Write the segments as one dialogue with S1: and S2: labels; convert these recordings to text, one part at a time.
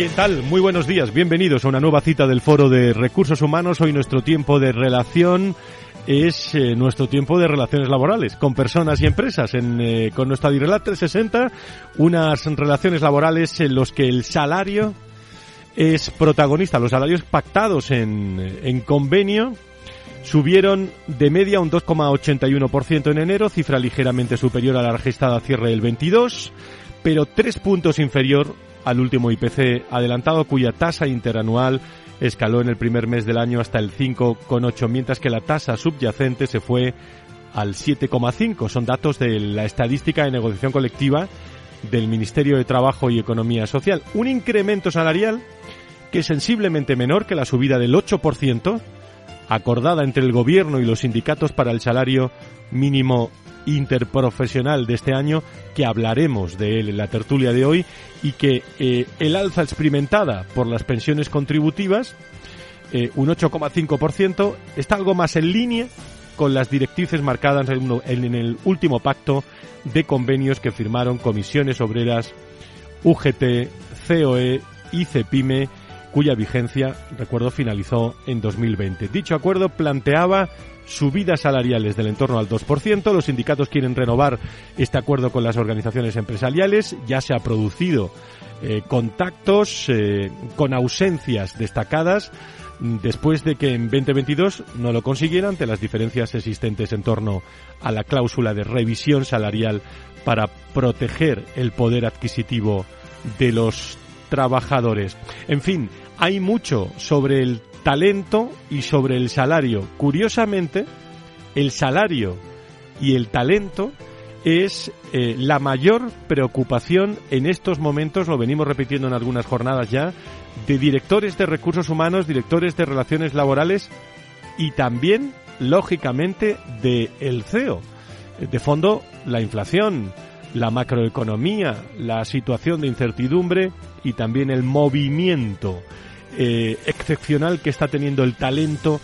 S1: ¿Qué tal? Muy buenos días, bienvenidos a una nueva cita del Foro de Recursos Humanos. Hoy nuestro tiempo de relación es eh, nuestro tiempo de relaciones laborales con personas y empresas. En, eh, con nuestra Direlat 360, unas relaciones laborales en los que el salario es protagonista. Los salarios pactados en, en convenio subieron de media un 2,81% en enero, cifra ligeramente superior a la registrada cierre del 22, pero tres puntos inferior al último IPC adelantado cuya tasa interanual escaló en el primer mes del año hasta el 5,8, mientras que la tasa subyacente se fue al 7,5. Son datos de la estadística de negociación colectiva del Ministerio de Trabajo y Economía Social. Un incremento salarial que es sensiblemente menor que la subida del 8% acordada entre el gobierno y los sindicatos para el salario mínimo interprofesional de este año, que hablaremos de él en la tertulia de hoy, y que eh, el alza experimentada por las pensiones contributivas, eh, un 8,5%, está algo más en línea con las directrices marcadas en, el último pacto de convenios que firmaron comisiones obreras, UGT, COE y CEPIME cuya vigencia, recuerdo, finalizó en 2020. Dicho acuerdo planteaba subidas salariales del entorno al 2%. Los sindicatos quieren renovar este acuerdo con las organizaciones empresariales. Ya se ha producido eh, contactos eh, con ausencias destacadas después de que en 2022 no lo consiguieran ante las diferencias existentes en torno a la cláusula de revisión salarial para proteger el poder adquisitivo de los trabajadores. En fin, hay mucho sobre el talento y sobre el salario. Curiosamente, el salario y el talento es eh, la mayor preocupación en estos momentos, lo venimos repitiendo en algunas jornadas ya, de directores de recursos humanos, directores de relaciones laborales y también, lógicamente, de el CEO. De fondo, la inflación, la macroeconomía, la situación de incertidumbre y también el movimiento eh, excepcional que está teniendo el talento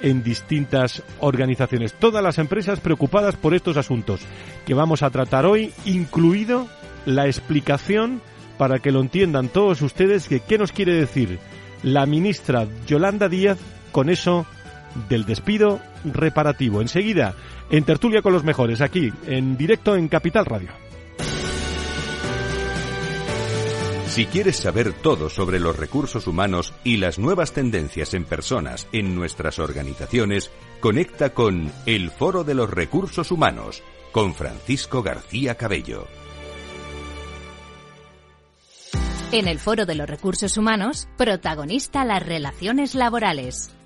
S1: en distintas organizaciones. Todas las empresas preocupadas por estos asuntos que vamos a tratar hoy, incluido la explicación para que lo entiendan todos ustedes que qué nos quiere decir la ministra Yolanda Díaz con eso del despido reparativo. Enseguida, en tertulia con los mejores, aquí, en directo en Capital Radio.
S2: Si quieres saber todo sobre los recursos humanos y las nuevas tendencias en personas en nuestras organizaciones, conecta con El Foro de los Recursos Humanos con Francisco García Cabello.
S3: En el Foro de los Recursos Humanos, protagonista las relaciones laborales.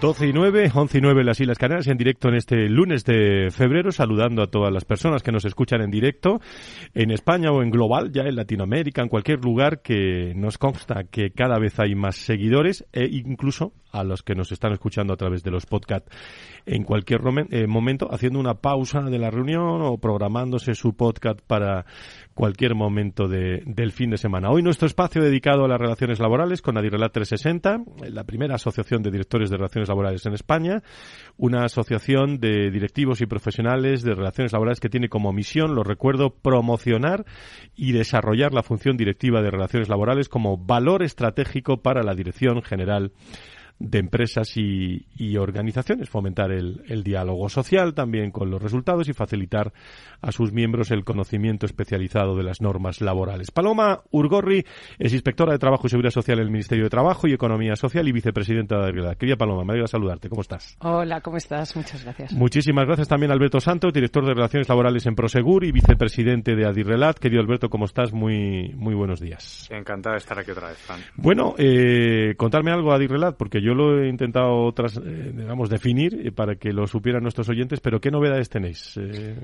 S1: 12 y 9, 11 y 9 en las Islas Canarias en directo en este lunes de febrero, saludando a todas las personas que nos escuchan en directo en España o en global, ya en Latinoamérica, en cualquier lugar que nos consta que cada vez hay más seguidores e incluso a los que nos están escuchando a través de los podcasts en cualquier eh, momento, haciendo una pausa de la reunión o programándose su podcast para cualquier momento del fin de semana. Hoy nuestro espacio dedicado a las relaciones laborales con Adirrelat 360, la primera asociación de directores de relaciones laborales en España, una asociación de directivos y profesionales de relaciones laborales que tiene como misión, lo recuerdo, promocionar y desarrollar la función directiva de relaciones laborales como valor estratégico para la dirección general de empresas y, organizaciones, fomentar el, diálogo social también con los resultados y facilitar a sus miembros el conocimiento especializado de las normas laborales. Paloma Urgorri es inspectora de Trabajo y Seguridad Social en el Ministerio de Trabajo y Economía Social y vicepresidenta de Agricultura. Querida Paloma, me alegra saludarte. ¿Cómo estás?
S4: Hola, ¿cómo estás? Muchas gracias.
S1: Muchísimas gracias también Alberto Santos, director de Relaciones Laborales en Prosegur y vicepresidente de Adirrelat. Querido Alberto, ¿cómo estás? Muy, muy buenos días.
S5: Encantado de estar aquí otra vez, Fran.
S1: Bueno, eh, contarme algo Adirrelat, porque yo lo he intentado otras, eh, digamos, definir eh, para que lo supieran nuestros oyentes, pero ¿qué novedades tenéis? Eh,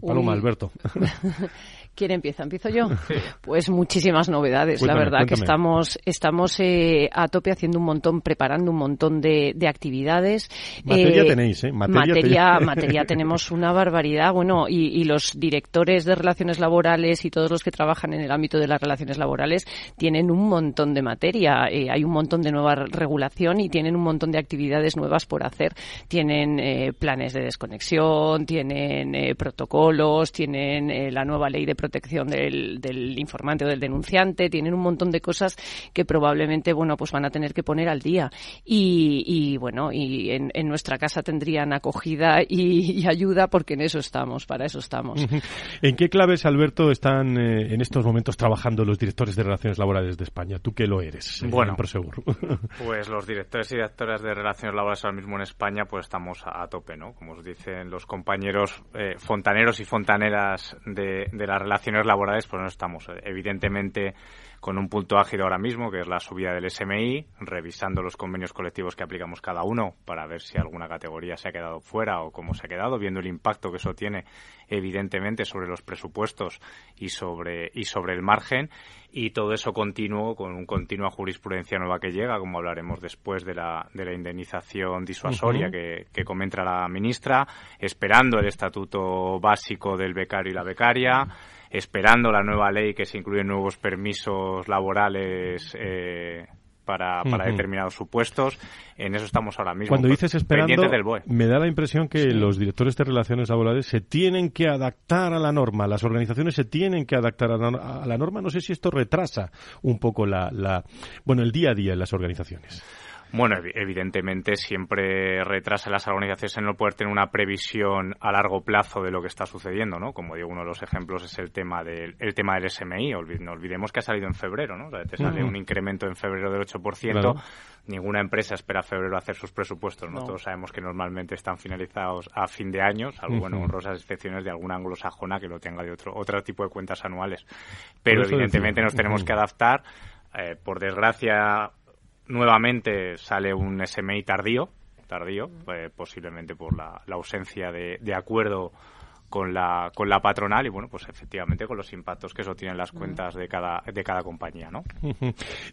S1: Paloma, Alberto.
S4: ¿Quién empieza? ¿Empiezo yo? Pues muchísimas novedades. la verdad que estamos, estamos a tope haciendo un montón, preparando un montón de, actividades.
S1: Materia tenéis, ¿eh?
S4: Materia, materia, tenemos una barbaridad. Bueno, y, y, los directores de relaciones laborales y todos los que trabajan en el ámbito de las relaciones laborales tienen un montón de materia. hay un montón de nueva regulación y tienen un montón de actividades nuevas por hacer. Tienen eh, planes de desconexión, tienen eh, protocolos, tienen eh, la nueva ley de protección del, informante o del denunciante, tienen un montón de cosas que probablemente, bueno, pues van a tener que poner al día. Y, bueno, y en, nuestra casa tendrían acogida y, ayuda porque en eso estamos, para eso estamos.
S1: ¿En qué claves, Alberto, están en estos momentos trabajando los directores de relaciones laborales de España? Tú que lo eres,
S5: bueno, Pues los directores y de relaciones laborales ahora mismo en España, pues estamos a, tope, ¿no? Como os dicen los compañeros eh, fontaneros y fontaneras de, de, las relaciones laborales, pues no estamos. Evidentemente con un punto ágil ahora mismo, que es la subida del SMI, revisando los convenios colectivos que aplicamos cada uno para ver si alguna categoría se ha quedado fuera o cómo se ha quedado, viendo el impacto que eso tiene evidentemente sobre los presupuestos y sobre, y sobre el margen y todo eso continuo con un continua jurisprudencia nueva que llega, como hablaremos después de la, de la indemnización disuasoria que, que comenta la ministra, esperando el estatuto básico del becario y la becaria esperando la nueva ley que se incluyen nuevos permisos laborales eh, para, para determinados supuestos. En eso estamos ahora mismo.
S1: Cuando dices esperando, me da la impresión que los directores de relaciones laborales se tienen que adaptar a la norma, las organizaciones se tienen que adaptar a la, norma. No sé si esto retrasa un poco la, la, bueno, el día a día en las organizaciones.
S5: Bueno, evidentemente siempre retrasa las organizaciones en no poder tener una previsión a largo plazo de lo que está sucediendo, ¿no? Como digo, uno de los ejemplos es el tema del, el tema del SMI. no olvidemos que ha salido en febrero, ¿no? O sea, te sale un incremento en febrero del 8%. Ninguna empresa espera a febrero hacer sus presupuestos, ¿no? Todos sabemos que normalmente están finalizados a fin de año, salvo, bueno, honrosas excepciones de alguna anglosajona que lo tenga de otro, otro tipo de cuentas anuales. Pero evidentemente nos tenemos que adaptar. Eh, por desgracia, nuevamente sale un SMI tardío, tardío, eh, posiblemente por la, ausencia de, de, acuerdo con la, con la patronal y bueno, pues efectivamente con los impactos que eso tiene en las cuentas de cada, de cada compañía, ¿no?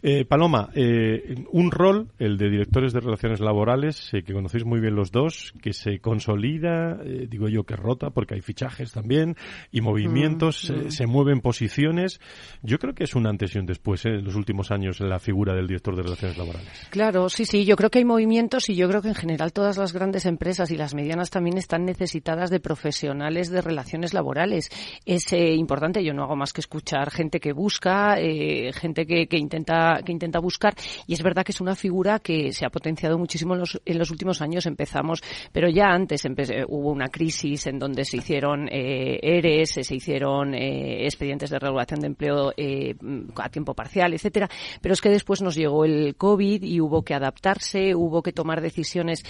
S1: Eh, Paloma, eh, un rol, el de directores de relaciones laborales, que conocéis muy bien los dos, que se consolida, digo yo que rota, porque hay fichajes también y movimientos, se mueven posiciones. Yo creo que es un antes y un después en los últimos años en la figura del director de relaciones laborales.
S4: Claro, sí, sí, yo creo que hay movimientos y yo creo que en general todas las grandes empresas y las medianas también están necesitadas de profesionales de relaciones laborales. Es eh, importante, yo no hago más que escuchar gente que busca, eh, gente que, intenta, que intenta buscar, y es verdad que es una figura que se ha potenciado muchísimo en los, en los últimos años. Empezamos, pero ya antes hubo una crisis en donde se hicieron eh, ERES, se hicieron eh, expedientes de regulación de empleo a tiempo parcial, etcétera. Pero es que después nos llegó el COVID y hubo que adaptarse, hubo que tomar decisiones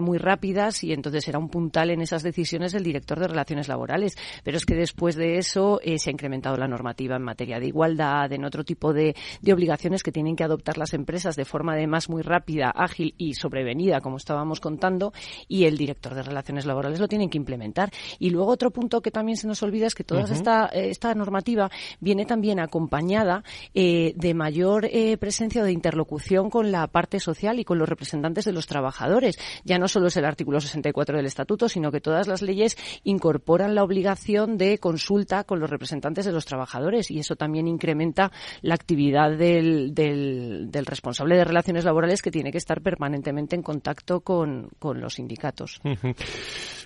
S4: muy rápidas y entonces era un puntal en esas decisiones el director de relaciones laborales. Pero es que después de eso eh, se ha incrementado la normativa en materia de igualdad, en otro tipo de, de obligaciones que tienen que adoptar las empresas de forma además muy rápida, ágil y sobrevenida, como estábamos contando, y el director de relaciones laborales lo tienen que implementar. Y luego otro punto que también se nos olvida es que toda esta, eh, esta normativa viene también acompañada eh, de mayor eh, presencia de interlocución con la parte social y con los representantes de los trabajadores. Ya no solo es el artículo 64 del Estatuto, sino que todas las leyes incorporan la obligación de consulta con los representantes de los trabajadores y eso también incrementa la actividad del, del, del responsable de relaciones laborales que tiene que estar permanentemente en contacto con, con los sindicatos.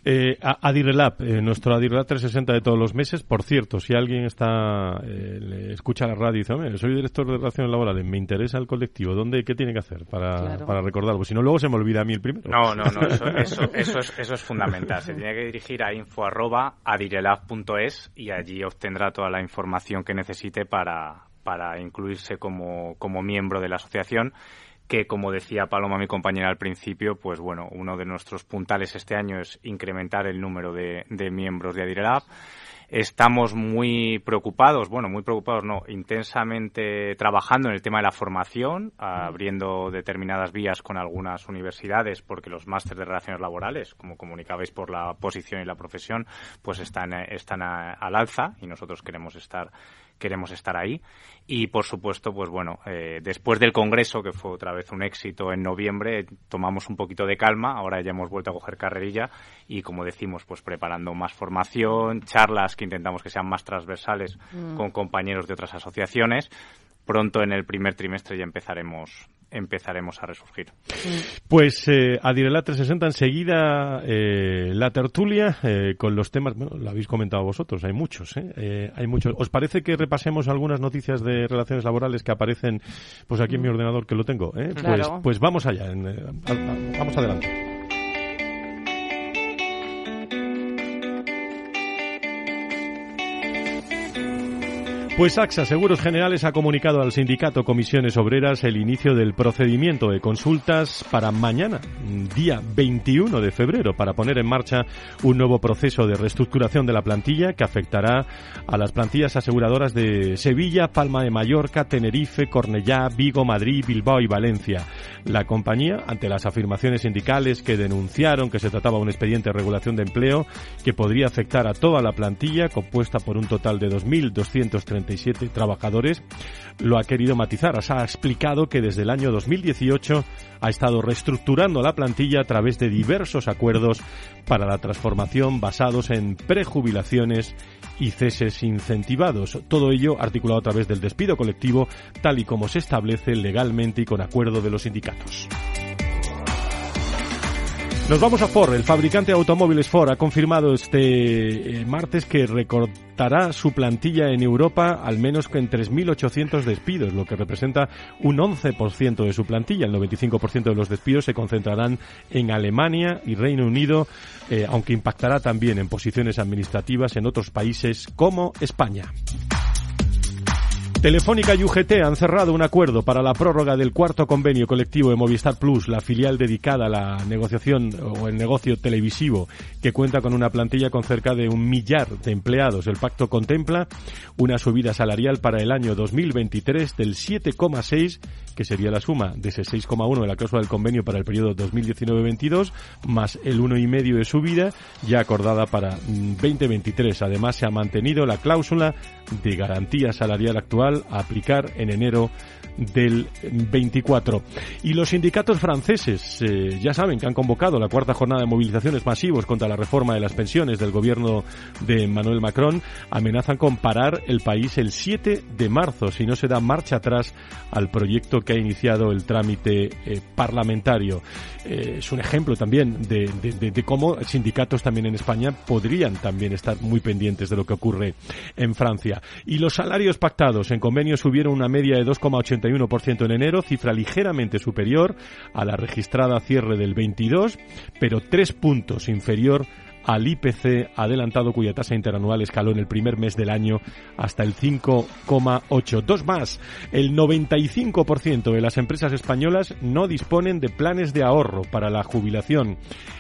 S1: Eh, Adirelab, eh, nuestro Adirelab 360 de todos los meses. Por cierto, si alguien está eh, escucha la radio y dice, soy director de relaciones laborales, me interesa el colectivo, ¿dónde, ¿qué tiene que hacer para, para recordarlo? Si no, luego se me olvida a mí el primero.
S5: No, no, no, eso, eso, es, eso es fundamental. Se tiene que dirigir a info adirelab.es y allí obtendrá toda la información que necesite para, para incluirse como, como miembro de la asociación que como decía Paloma, mi compañera al principio, pues bueno, uno de nuestros puntales este año es incrementar el número de, miembros de Adirelab. Estamos muy preocupados, bueno, muy preocupados, no, intensamente trabajando en el tema de la formación, abriendo determinadas vías con algunas universidades, porque los másteres de relaciones laborales, como comunicabais por la posición y la profesión, pues están, están al alza y nosotros queremos estar queremos estar ahí. Y por supuesto, pues bueno, eh, después del Congreso, que fue otra vez un éxito en noviembre, tomamos un poquito de calma, ahora ya hemos vuelto a coger carrerilla y como decimos, pues preparando más formación, charlas que intentamos que sean más transversales mm. con compañeros de otras asociaciones. Pronto en el primer trimestre ya empezaremos empezaremos a resurgir.
S1: Pues eh, Adirela 360 enseguida eh, la tertulia eh, con los temas, bueno, lo habéis comentado vosotros, hay muchos, ¿eh? ¿eh? hay muchos. ¿Os parece que repasemos algunas noticias de relaciones laborales que aparecen pues aquí en mi ordenador que lo tengo? ¿eh? Pues, pues vamos allá, vamos adelante. Pues AXA Seguros Generales ha comunicado al sindicato Comisiones Obreras el inicio del procedimiento de consultas para mañana, día 21 de febrero, para poner en marcha un nuevo proceso de reestructuración de la plantilla que afectará a las plantillas aseguradoras de Sevilla, Palma de Mallorca, Tenerife, Cornellá, Vigo, Madrid, Bilbao y Valencia. La compañía, ante las afirmaciones sindicales que denunciaron que se trataba de un expediente de regulación de empleo que podría afectar a toda la plantilla, compuesta por un total de 2.230 trabajadores, lo ha querido matizar. ha explicado que desde el año 2018 ha estado reestructurando la plantilla a través de diversos acuerdos para la transformación basados en prejubilaciones y ceses incentivados. Todo ello articulado a través del despido colectivo, tal y como se establece legalmente y con acuerdo de los sindicatos. Nos vamos a Ford. El fabricante de automóviles Ford ha confirmado este eh, martes que recortará su plantilla en Europa al menos en 3.800 despidos, lo que representa un 11% de su plantilla. El 95% de los despidos se concentrarán en Alemania y Reino Unido, eh, aunque impactará también en posiciones administrativas en otros países como España. Telefónica y UGT han cerrado un acuerdo para la prórroga del cuarto convenio colectivo de Movistar Plus, la filial dedicada a la negociación o el negocio televisivo, que cuenta con una plantilla con cerca de un millar de empleados. El pacto contempla una subida salarial para el año 2023 del 7,6, que sería la suma de ese 6,1 de la cláusula del convenio para el periodo 2019-22, más el 1,5 de subida ya acordada para 2023. Mm, Además, se ha mantenido la cláusula de garantía salarial actual a aplicar en enero del 24. Y los sindicatos franceses eh, ya saben que han convocado la cuarta jornada de movilizaciones masivos contra la reforma de las pensiones del gobierno de Emmanuel Macron. Amenazan con parar el país el 7 de marzo si no se da marcha atrás al proyecto que ha iniciado el trámite eh, parlamentario. Eh, es un ejemplo también de, de, cómo sindicatos también en España podrían también estar muy pendientes de lo que ocurre en Francia. Y los salarios pactados en convenio subieron una media de 2,80 ciento en enero, cifra ligeramente superior a la registrada cierre del 22, pero tres puntos inferior al IPC adelantado cuya tasa interanual escaló en el primer mes del año hasta el 5,8. Dos más, el 95% de las empresas españolas no disponen de planes de ahorro para la jubilación.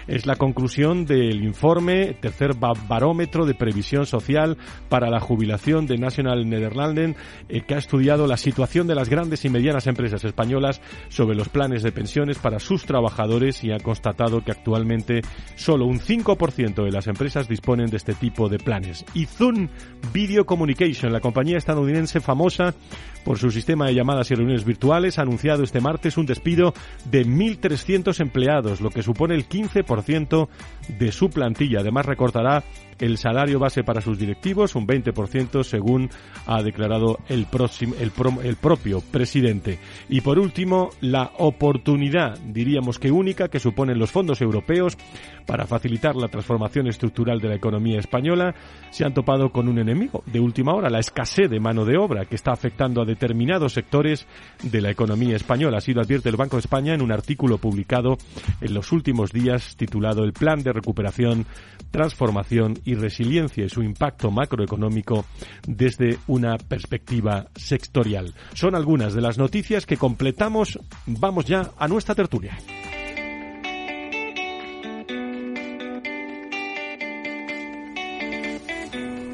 S1: Es la conclusión del informe Tercer Barómetro de Previsión Social para la Jubilación de National Nederlanden, eh, que ha estudiado la situación de las grandes y medianas empresas españolas sobre los planes de pensiones para sus trabajadores y ha constatado que actualmente solo un 5% de las empresas disponen de este tipo de planes. Y Zoom Video Communication, la compañía estadounidense famosa por su sistema de llamadas y reuniones virtuales, ha anunciado este martes un despido de 1.300 empleados, lo que supone el 15% de su plantilla. Además, recortará el salario base para sus directivos, un 20% según ha declarado el, próximo, el, el propio presidente. Y por último, la oportunidad, diríamos que única, que suponen los fondos europeos para facilitar la transformación estructural de la economía española, se han topado con un enemigo de última hora, la escasez de mano de obra que está afectando a determinados sectores de la economía española. Así lo advierte el Banco de España en un artículo publicado en los últimos días titulado El Plan de Recuperación, Transformación y Resiliencia y su impacto macroeconómico desde una perspectiva sectorial. Son algunas de las noticias que completamos. Vamos ya a nuestra tertulia.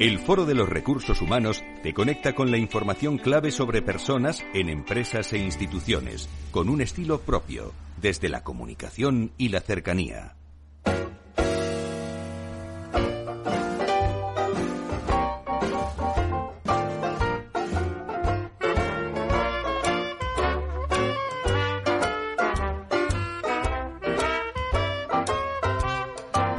S2: El Foro de los Recursos Humanos te conecta con la información clave sobre personas en empresas e instituciones, con un estilo propio, desde la comunicación y la cercanía.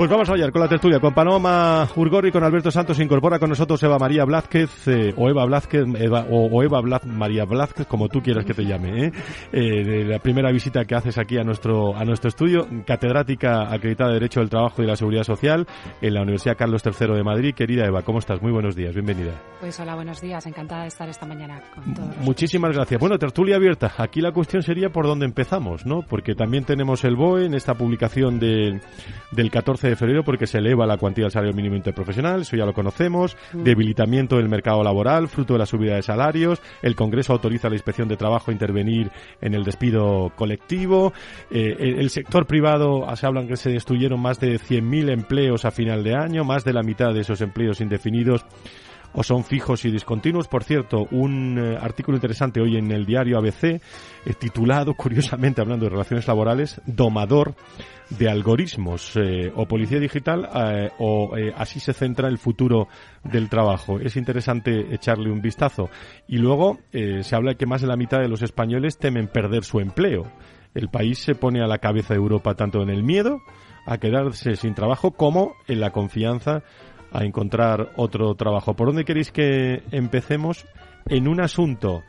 S1: Pues vamos a hallar con la tertulia, con Paloma Urgori, con Alberto Santos, se incorpora con nosotros Eva María Blázquez, eh, o Eva Blázquez, o, Eva María Blázquez, como tú quieras que te llame, ¿eh? ¿eh? de la primera visita que haces aquí a nuestro, a nuestro estudio, catedrática acreditada de Derecho del Trabajo y de la Seguridad Social en la Universidad Carlos III de Madrid. Querida Eva, ¿cómo estás? Muy buenos días, bienvenida.
S6: Pues hola, buenos días, encantada de estar esta mañana con todos.
S1: Muchísimas gracias. Bueno, tertulia abierta. Aquí la cuestión sería por dónde empezamos, ¿no? Porque también tenemos el BOE en esta publicación de, del 14 de de febrero porque se eleva la cuantía del salario mínimo interprofesional, eso ya lo conocemos, mm. debilitamiento del mercado laboral, fruto de la subida de salarios, el Congreso autoriza a la Inspección de Trabajo a intervenir en el despido colectivo, eh, el, sector privado, se hablan que se destruyeron más de 100.000 empleos a final de año, más de la mitad de esos empleos indefinidos o son fijos y discontinuos. Por cierto, un eh, artículo interesante hoy en el diario ABC, eh, titulado, curiosamente, hablando de relaciones laborales, Domador de algoritmos eh, o policía digital o así se centra el futuro del trabajo. Es interesante echarle un vistazo. Y luego se habla de que más de la mitad de los españoles temen perder su empleo. El país se pone a la cabeza de Europa tanto en el miedo a quedarse sin trabajo como en la confianza a encontrar otro trabajo. ¿Por dónde queréis que empecemos? En un asunto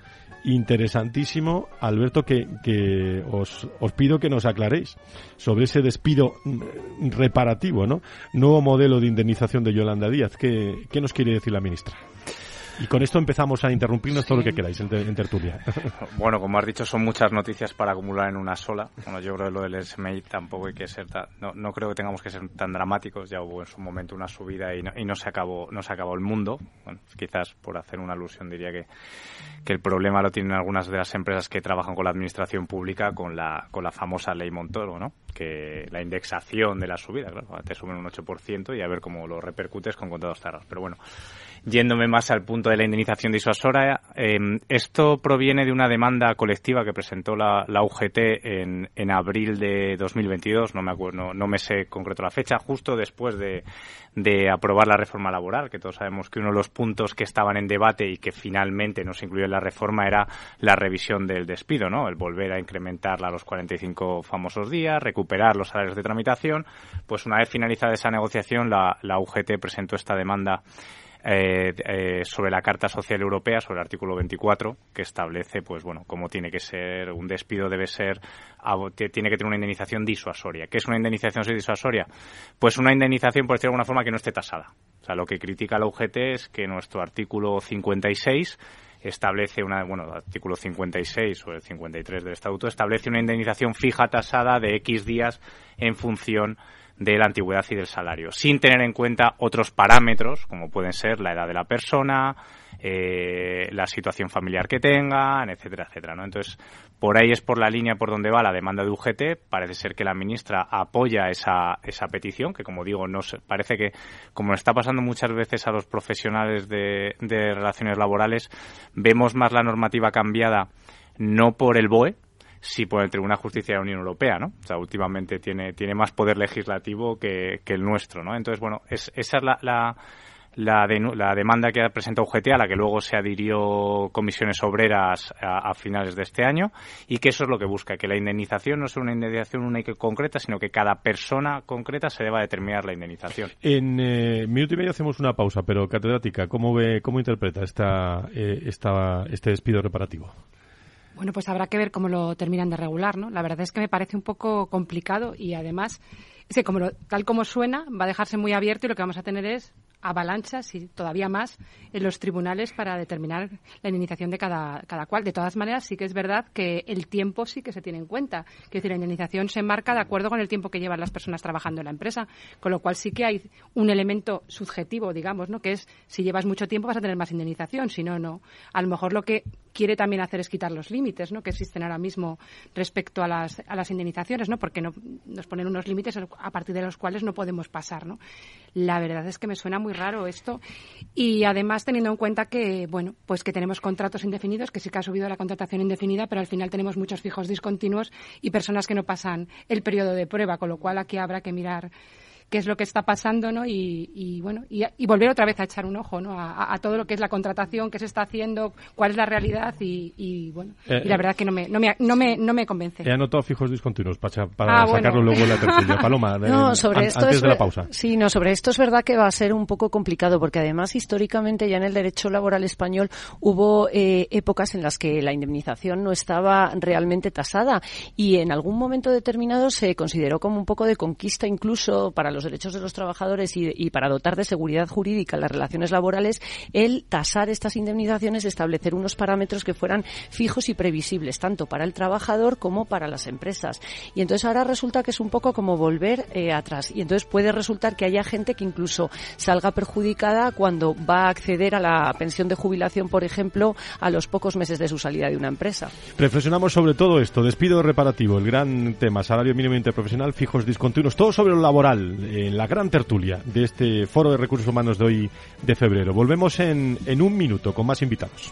S1: interesantísimo, Alberto, que, que os, os, pido que nos aclaréis sobre ese despido reparativo, ¿no? Nuevo modelo de indemnización de Yolanda Díaz. ¿Qué, qué nos quiere decir la ministra? Y con esto empezamos a interrumpirnos todo lo que queráis en, tertulia.
S5: Bueno, como has dicho, son muchas noticias para acumular en una sola. Bueno, yo creo que lo del SMI tampoco hay que ser tan, no, no creo que tengamos que ser tan dramáticos. Ya hubo en su momento una subida y no, y no se acabó no se acabó el mundo. Bueno, quizás por hacer una alusión diría que, que el problema lo tienen algunas de las empresas que trabajan con la administración pública con la con la famosa ley Montoro, ¿no? Que la indexación de la subida, claro, te suben un 8% y a ver cómo lo repercutes con contratos cerrados. Pero bueno, yéndome más al punto de la indemnización disuasoria, eh, esto proviene de una demanda colectiva que presentó la, la UGT en, en, abril de 2022, no me acuerdo, no, me sé concreto la fecha, justo después de, de, aprobar la reforma laboral, que todos sabemos que uno de los puntos que estaban en debate y que finalmente no se incluyó en la reforma era la revisión del despido, ¿no? El volver a incrementarla a los 45 famosos días, recuperar los salarios de tramitación. Pues una vez finalizada esa negociación, la, la UGT presentó esta demanda eh, eh, sobre la Carta Social Europea, sobre el artículo 24, que establece, pues bueno, cómo tiene que ser, un despido debe ser, tiene que tener una indemnización disuasoria. ¿Qué es una indemnización disuasoria? Pues una indemnización, por decirlo de alguna forma, que no esté tasada. O sea, lo que critica la UGT es que nuestro artículo 56 establece una, bueno, el artículo 56 o el 53 del Estatuto establece una indemnización fija tasada de X días en función de la antigüedad y del salario, sin tener en cuenta otros parámetros, como pueden ser la edad de la persona, eh, la situación familiar que tengan, etcétera, etcétera. ¿no? Entonces, por ahí es por la línea por donde va la demanda de UGT. Parece ser que la ministra apoya esa, esa petición, que como digo, no parece que, como está pasando muchas veces a los profesionales de, de relaciones laborales, vemos más la normativa cambiada no por el BOE, sí por el Tribunal de Justicia de la Unión Europea, ¿no? O sea, últimamente tiene, tiene más poder legislativo que, que el nuestro, ¿no? Entonces, bueno, es, esa es la, la, la, la, demanda que ha presentado UGT, a la que luego se adhirió comisiones obreras a, finales de este año, y que eso es lo que busca, que la indemnización no sea una indemnización única y concreta, sino que cada persona concreta se deba determinar la indemnización.
S1: En eh, minuto y medio hacemos una pausa, pero catedrática, ¿cómo, ve, cómo interpreta esta, eh, esta, este despido reparativo?
S6: Bueno, pues habrá que ver cómo lo terminan de regular, ¿no? La verdad es que me parece un poco complicado y además es que como tal como suena va a dejarse muy abierto y lo que vamos a tener es avalanchas y todavía más en los tribunales para determinar la indemnización de cada, cada cual. De todas maneras, sí que es verdad que el tiempo sí que se tiene en cuenta. Que decir, la indemnización se marca de acuerdo con el tiempo que llevan las personas trabajando en la empresa, con lo cual sí que hay un elemento subjetivo, digamos, ¿no? que es si llevas mucho tiempo vas a tener más indemnización, si no, no. A lo mejor lo que quiere también hacer es quitar los límites ¿no? que existen ahora mismo respecto a las, a las indemnizaciones, ¿no? porque no, nos ponen unos límites a partir de los cuales no podemos pasar. ¿no? La verdad es que me suena muy raro esto. Y además teniendo en cuenta que, bueno, pues que tenemos contratos indefinidos, que sí que ha subido la contratación indefinida, pero al final tenemos muchos fijos discontinuos y personas que no pasan el periodo de prueba, con lo cual aquí habrá que mirar qué es lo que está pasando, ¿no? Y, bueno, y, volver otra vez a echar un ojo, ¿no? A, todo lo que es la contratación, qué se está haciendo, cuál es la realidad y, bueno, y la eh, verdad que no me, no me, no me, no me convence.
S1: He anotado fijos discontinuos para, para ah, sacarlo luego en la tertulia. Paloma,
S4: no, sobre esto antes de la pausa. Sí, no, sobre esto es verdad que va a ser un poco complicado porque además históricamente ya en el derecho laboral español hubo eh, épocas en las que la indemnización no estaba realmente tasada y en algún momento determinado se consideró como un poco de conquista incluso para los derechos de los trabajadores y, para dotar de seguridad jurídica las relaciones laborales, el tasar estas indemnizaciones, establecer unos parámetros que fueran fijos y previsibles, tanto para el trabajador como para las empresas. Y entonces ahora resulta que es un poco como volver eh, atrás. Y entonces puede resultar que haya gente que incluso salga perjudicada cuando va a acceder a la pensión de jubilación, por ejemplo, a los pocos meses de su salida de una empresa.
S1: Reflexionamos sobre todo esto, despido reparativo, el gran tema, salario mínimo interprofesional, fijos discontinuos, todo sobre lo laboral en la gran tertulia de este Foro de Recursos Humanos de hoy de febrero. Volvemos en, en un minuto con más invitados.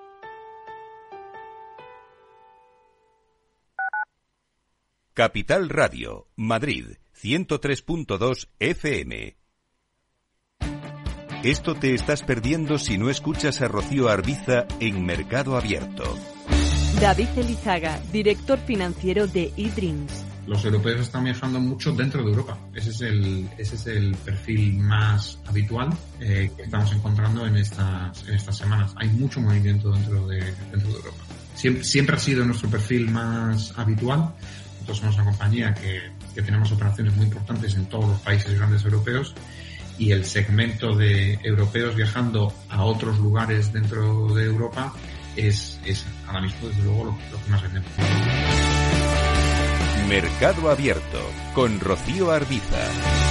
S2: Capital Radio, Madrid, 103.2 FM. Esto te estás perdiendo si no escuchas a Rocío Arbiza en Mercado Abierto.
S7: David Elizaga, director financiero de eDreams.
S8: Los europeos están viajando mucho dentro de Europa. Ese es el, ese es el perfil más habitual eh, que estamos encontrando en estas, en estas semanas. Hay mucho movimiento dentro de, dentro de Europa. Siempre, siempre ha sido nuestro perfil más habitual nosotros somos una compañía que, que tenemos operaciones muy importantes en todos los países grandes europeos y el segmento de europeos viajando a otros lugares dentro de Europa es, es ahora mismo desde luego lo, lo que más vendemos.
S2: Mercado Abierto con Rocío Arbiza.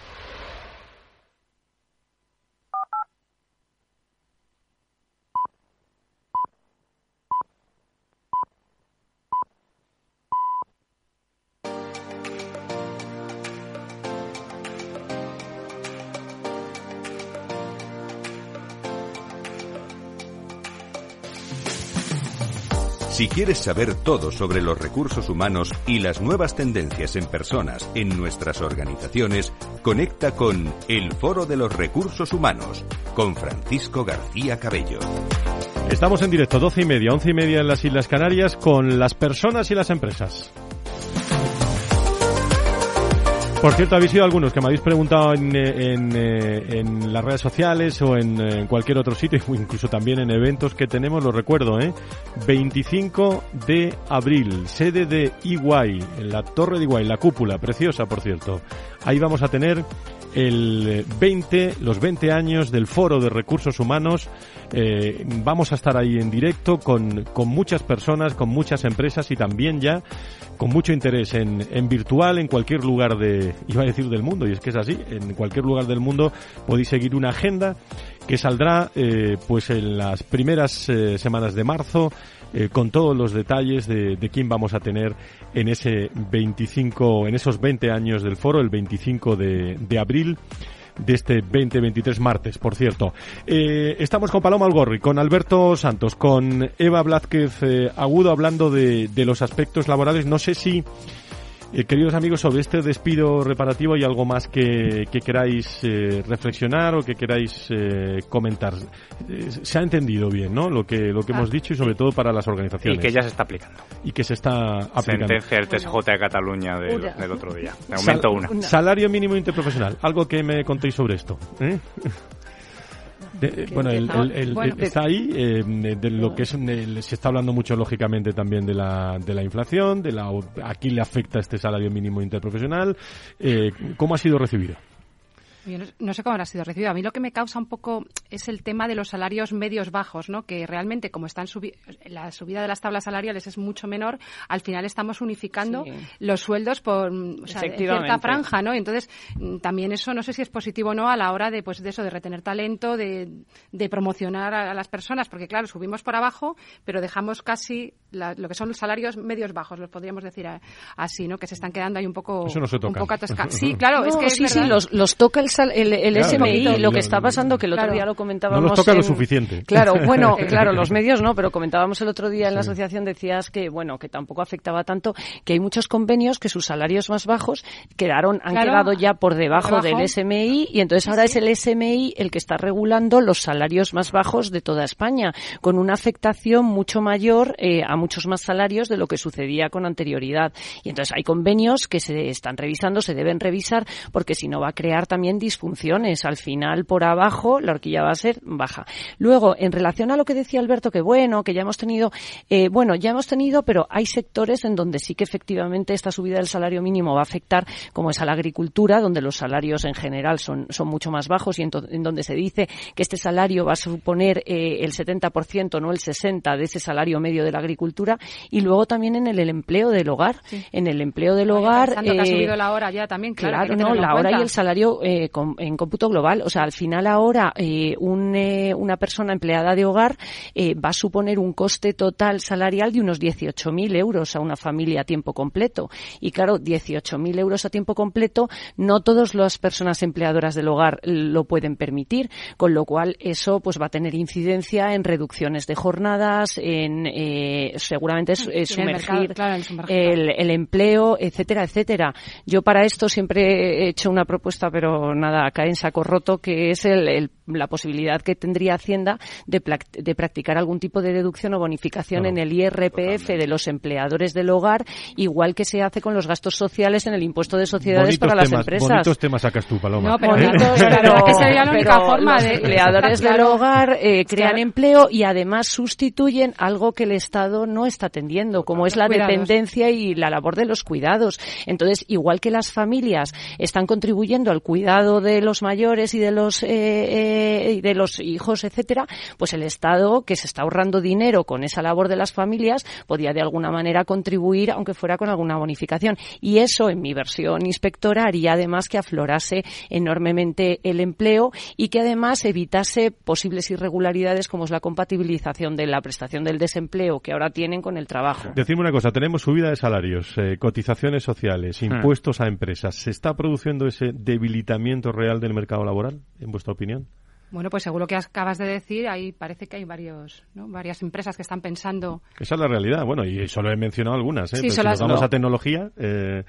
S2: Si quieres saber todo sobre los recursos humanos y las nuevas tendencias en personas en nuestras organizaciones, conecta con El Foro de los Recursos Humanos con Francisco García Cabello.
S1: Estamos en directo, doce y media, once y media en las Islas Canarias con las personas y las empresas. Por cierto, habéis sido algunos que me habéis preguntado en, eh, en, eh, en las redes sociales o en, eh, cualquier otro sitio, incluso también en eventos que tenemos, lo recuerdo, ¿eh? 25 de abril, sede de Iguay, en la Torre de Iguay, la cúpula, preciosa, por cierto. Ahí vamos a tener el 20, los 20 años del Foro de Recursos Humanos. Eh, vamos a estar ahí en directo con, con muchas personas, con muchas empresas y también ya con mucho interés en, en virtual, en cualquier lugar de, iba a decir del mundo, y es que es así, en cualquier lugar del mundo podéis seguir una agenda que saldrá eh, pues en las primeras eh, semanas de marzo eh, con todos los detalles de, de, quién vamos a tener en ese 25, en esos 20 años del foro, el 25 de, de abril de este 2023 martes, por cierto. Eh, estamos con Paloma Algorri, con Alberto Santos, con Eva Blázquez eh, Agudo hablando de, de, los aspectos laborales. No sé si eh, queridos amigos, sobre este despido reparativo hay algo más que, que queráis eh, reflexionar o que queráis eh, comentar. Eh, se ha entendido bien, ¿no? Lo que lo que ah, hemos dicho y sobre todo para las organizaciones.
S5: Y que ya se está aplicando.
S1: Y que se está aplicando.
S5: Sentencia del TSJ de Cataluña del, del otro día. De momento
S1: Sal
S5: una.
S1: Salario mínimo interprofesional. Algo que me contéis sobre esto. De, bueno, el, el, el, bueno, está ahí, eh, de lo que es, se está hablando mucho lógicamente también de la, de la inflación, de la, aquí le afecta este salario mínimo interprofesional. Eh, ¿Cómo ha sido recibido?
S6: Yo no, no, sé cómo ha sido recibido. A mí lo que me causa un poco es el tema de los salarios medios bajos, ¿no? Que realmente, como están subi la subida de las tablas salariales es mucho menor, al final estamos unificando sí. los sueldos por o sea, cierta franja, ¿no? Entonces, mm, también eso no sé si es positivo o no a la hora de, pues, de eso, de retener talento, de, de promocionar a, a, las personas, porque claro, subimos por abajo, pero dejamos casi la, lo que son los salarios medios bajos, los podríamos decir a, así, ¿no? Que se están quedando ahí un poco,
S1: eso no se toca.
S6: un poco atascados. Sí, claro,
S4: no,
S6: es que
S4: sí,
S6: es
S4: sí, los, los toca el el, el claro, SMI, lo que está pasando, que el otro
S1: claro.
S4: día lo comentábamos.
S1: No nos toca
S4: en...
S1: lo suficiente.
S4: Claro, bueno, claro, los medios no, pero comentábamos el otro día en la asociación, decías que, bueno, que tampoco afectaba tanto, que hay muchos convenios que sus salarios más bajos quedaron, han claro. quedado ya por debajo, del SMI y entonces ahora sí. es el SMI el que está regulando los salarios más bajos de toda España, con una afectación mucho mayor eh, a muchos más salarios de lo que sucedía con anterioridad. Y entonces hay convenios que se están revisando, se deben revisar, porque si no va a crear también disfunciones. Al final, por abajo, la horquilla va a ser baja. Luego, en relación a lo que decía Alberto, que bueno, que ya hemos tenido, eh, bueno, ya hemos tenido, pero hay sectores en donde sí que efectivamente esta subida del salario mínimo va a afectar, como es a la agricultura, donde los salarios en general son, son mucho más bajos y en, en donde se dice que este salario va a suponer eh, el 70%, no el 60% de ese salario medio de la agricultura. Y luego también en el, el empleo del hogar. Sí. En el empleo del hogar.
S6: Eh, que ha subido la hora ya también, claro.
S4: Claro, no, la hora y el salario eh, con, en cómputo global. O sea, al final ahora eh, un, eh, una persona empleada de hogar eh, va a suponer un coste total salarial de unos 18.000 euros a una familia a tiempo completo. Y claro, 18.000 euros a tiempo completo, no todas las personas empleadoras del hogar lo pueden permitir, con lo cual eso pues va a tener incidencia en reducciones de jornadas, en eh, seguramente es, es sumergir, el, mercado, claro, el, sumergir. El, el, empleo, etcétera, etcétera. Yo para esto siempre he hecho una propuesta, pero nada, cae en saco roto, que es el, el la posibilidad que tendría Hacienda de, de practicar algún tipo de deducción o bonificación en el IRPF de los empleadores del hogar, igual que se hace con los gastos sociales en el impuesto de sociedades para las empresas.
S1: Bonitos temas sacas tú, Paloma.
S4: No, pero, que sería la única forma los de empleadores del hogar eh, crean empleo y además sustituyen algo que el Estado no está atendiendo, como es la dependencia y la labor de los cuidados. Entonces, igual que las familias están contribuyendo al cuidado de los mayores y de los eh, de los hijos, etcétera, pues el Estado que se está ahorrando dinero con esa labor de las familias podía de alguna manera contribuir, aunque fuera con alguna bonificación. Y eso, en mi versión inspectora, haría además que aflorase enormemente el empleo y que además evitase posibles irregularidades como es la compatibilización de la prestación del desempleo que ahora tienen con el trabajo.
S1: Decimos una cosa, tenemos subida de salarios, eh, cotizaciones sociales, hmm. impuestos a empresas. ¿Se está produciendo ese debilitamiento real del mercado laboral, en vuestra opinión?
S6: Bueno, pues según lo que acabas de decir, ahí parece que hay varios, ¿no? varias empresas que están pensando.
S1: Esa es la realidad. Bueno, y solo he mencionado algunas. ¿eh? Sí, si nos vamos a tecnología. Eh...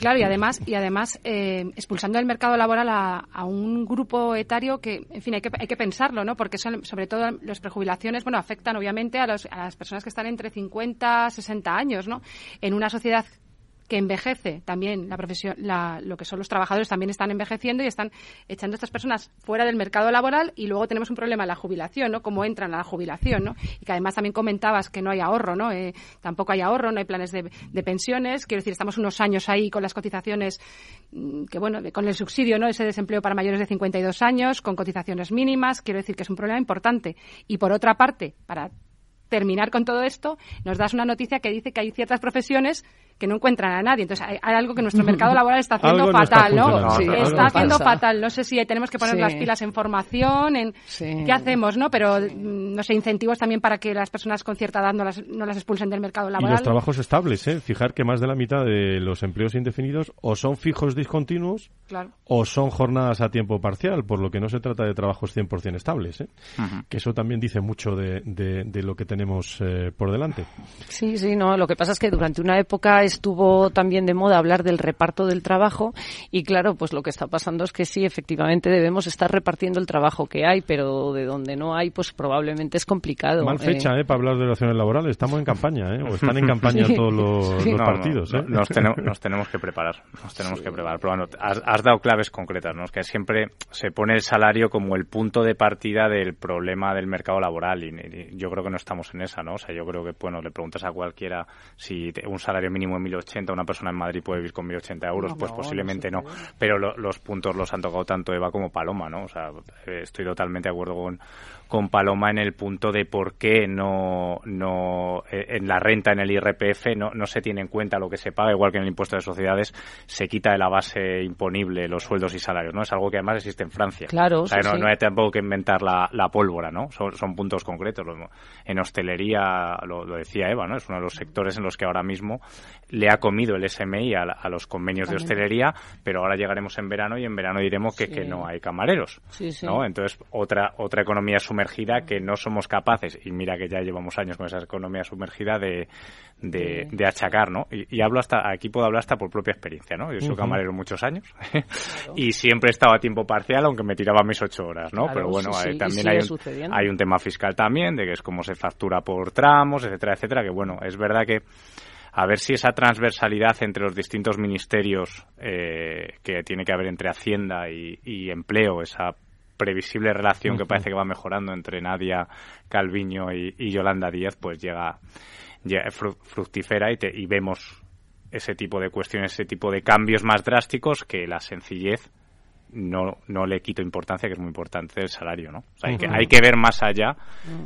S6: Claro, y además, y además eh, expulsando del mercado laboral a, un grupo etario que, en fin, hay que, hay que pensarlo, ¿no? Porque son, sobre todo las prejubilaciones, bueno, afectan obviamente a, los, a las personas que están entre 50 y 60 años, ¿no? En una sociedad que envejece también la profesión, la, lo que son los trabajadores también están envejeciendo y están echando a estas personas fuera del mercado laboral y luego tenemos un problema en la jubilación, ¿no? Cómo entran a la jubilación, ¿no? Y que además también comentabas que no hay ahorro, ¿no? Eh, tampoco hay ahorro, no hay planes de, de, pensiones. Quiero decir, estamos unos años ahí con las cotizaciones, mm, que bueno, con el subsidio, ¿no? Ese desempleo para mayores de 52 años, con cotizaciones mínimas. Quiero decir que es un problema importante. Y por otra parte, para terminar con todo esto, nos das una noticia que dice que hay ciertas profesiones que no encuentran a nadie. Entonces, hay, algo que nuestro mercado laboral está haciendo fatal, ¿no? está haciendo fatal. No sé si tenemos que poner las pilas en formación, en qué hacemos, ¿no? Pero, mm, no sé, incentivos también para que las personas con cierta edad no las, no las expulsen del mercado laboral.
S1: Y los trabajos estables, ¿eh? Fijar que más de la mitad de los empleos indefinidos o son fijos discontinuos o son jornadas a tiempo parcial, por lo que no se trata de trabajos 100% estables, ¿eh? Que eso también dice mucho de, de, lo que tenemos eh, por delante.
S4: Sí, sí, no. Lo que pasa es que durante una época estuvo también de moda hablar del reparto del trabajo y claro, pues lo que está pasando es que sí, efectivamente debemos estar repartiendo el trabajo que hay, pero de donde no hay, pues probablemente es complicado.
S1: Mal fecha, ¿eh? para hablar de relaciones laborales. Estamos en campaña, ¿eh? O están en campaña todos los, partidos, ¿eh?
S5: nos, tenemos, nos tenemos que preparar, nos tenemos que preparar. Pero bueno, has, dado claves concretas, ¿no? Es que siempre se pone el salario como el punto de partida del problema del mercado laboral y, yo creo que no estamos en esa, ¿no? O sea, yo creo que, bueno, le preguntas a cualquiera si un salario mínimo en 1080, una persona en Madrid puede vivir con 1080 euros, pues posiblemente no. Pero los puntos los han tocado tanto Eva como Paloma, ¿no? O sea, estoy totalmente de acuerdo con, con Paloma en el punto de por qué no, no eh, en la renta, en el IRPF, no, no se tiene en cuenta lo que se paga, igual que en el impuesto de sociedades, se quita de la base imponible los sueldos y salarios, ¿no? Es algo que además existe en Francia.
S4: Claro,
S5: o sea, no, hay tampoco que inventar la, la pólvora, ¿no? Son, son, puntos concretos. En hostelería, lo, decía Eva, ¿no? Es uno de los sectores en los que ahora mismo le ha comido el SMI a, los convenios de hostelería, pero ahora llegaremos en verano y en verano diremos que, que no hay camareros, ¿no? Entonces, otra, otra economía sumergida que no somos capaces, y mira que ya llevamos años con esa economía sumergida, de, de, achacar, ¿no? Y, hablo hasta, aquí puedo hablar hasta por propia experiencia, ¿no? Yo soy camarero muchos años y siempre he estado a tiempo parcial, aunque me tiraba mis ocho horas, ¿no? Pero bueno, también hay un, hay un tema fiscal también, de que es cómo se factura por tramos, etcétera, etcétera, que bueno, es verdad que a ver si esa transversalidad entre los distintos ministerios eh, que tiene que haber entre Hacienda y, y, empleo, esa previsible relación que parece que va mejorando entre Nadia Calviño y, Yolanda Díaz, pues llega, fructífera y, y vemos ese tipo de cuestiones, ese tipo de cambios más drásticos que la sencillez no, no le quito importancia, que es muy importante el salario, ¿no? hay, que, hay que ver más allá